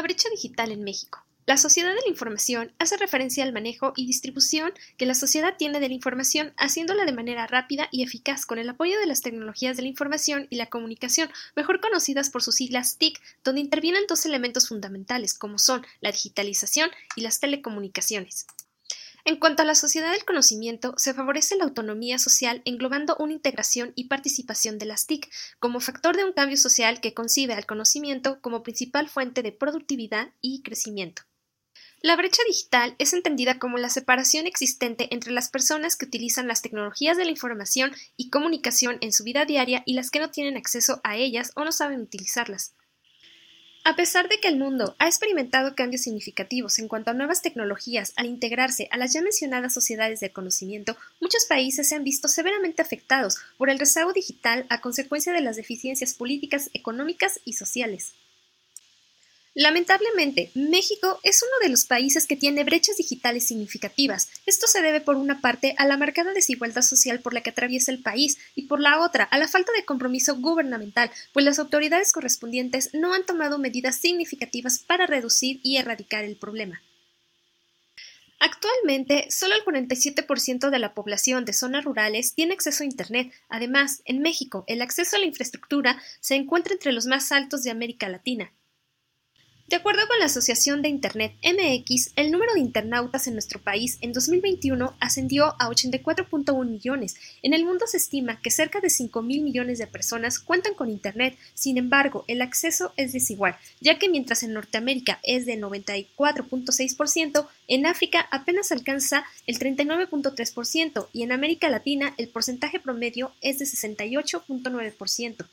La brecha digital en México. La sociedad de la información hace referencia al manejo y distribución que la sociedad tiene de la información, haciéndola de manera rápida y eficaz con el apoyo de las tecnologías de la información y la comunicación, mejor conocidas por sus siglas TIC, donde intervienen dos elementos fundamentales como son la digitalización y las telecomunicaciones. En cuanto a la sociedad del conocimiento, se favorece la autonomía social englobando una integración y participación de las TIC como factor de un cambio social que concibe al conocimiento como principal fuente de productividad y crecimiento. La brecha digital es entendida como la separación existente entre las personas que utilizan las tecnologías de la información y comunicación en su vida diaria y las que no tienen acceso a ellas o no saben utilizarlas. A pesar de que el mundo ha experimentado cambios significativos en cuanto a nuevas tecnologías al integrarse a las ya mencionadas sociedades del conocimiento, muchos países se han visto severamente afectados por el rezago digital a consecuencia de las deficiencias políticas, económicas y sociales. Lamentablemente, México es uno de los países que tiene brechas digitales significativas. Esto se debe por una parte a la marcada desigualdad social por la que atraviesa el país y por la otra a la falta de compromiso gubernamental, pues las autoridades correspondientes no han tomado medidas significativas para reducir y erradicar el problema. Actualmente, solo el 47% de la población de zonas rurales tiene acceso a Internet. Además, en México, el acceso a la infraestructura se encuentra entre los más altos de América Latina. De acuerdo con la Asociación de Internet MX, el número de internautas en nuestro país en 2021 ascendió a 84.1 millones. En el mundo se estima que cerca de 5 mil millones de personas cuentan con Internet. Sin embargo, el acceso es desigual, ya que mientras en Norteamérica es de 94.6%, en África apenas alcanza el 39.3% y en América Latina el porcentaje promedio es de 68.9%.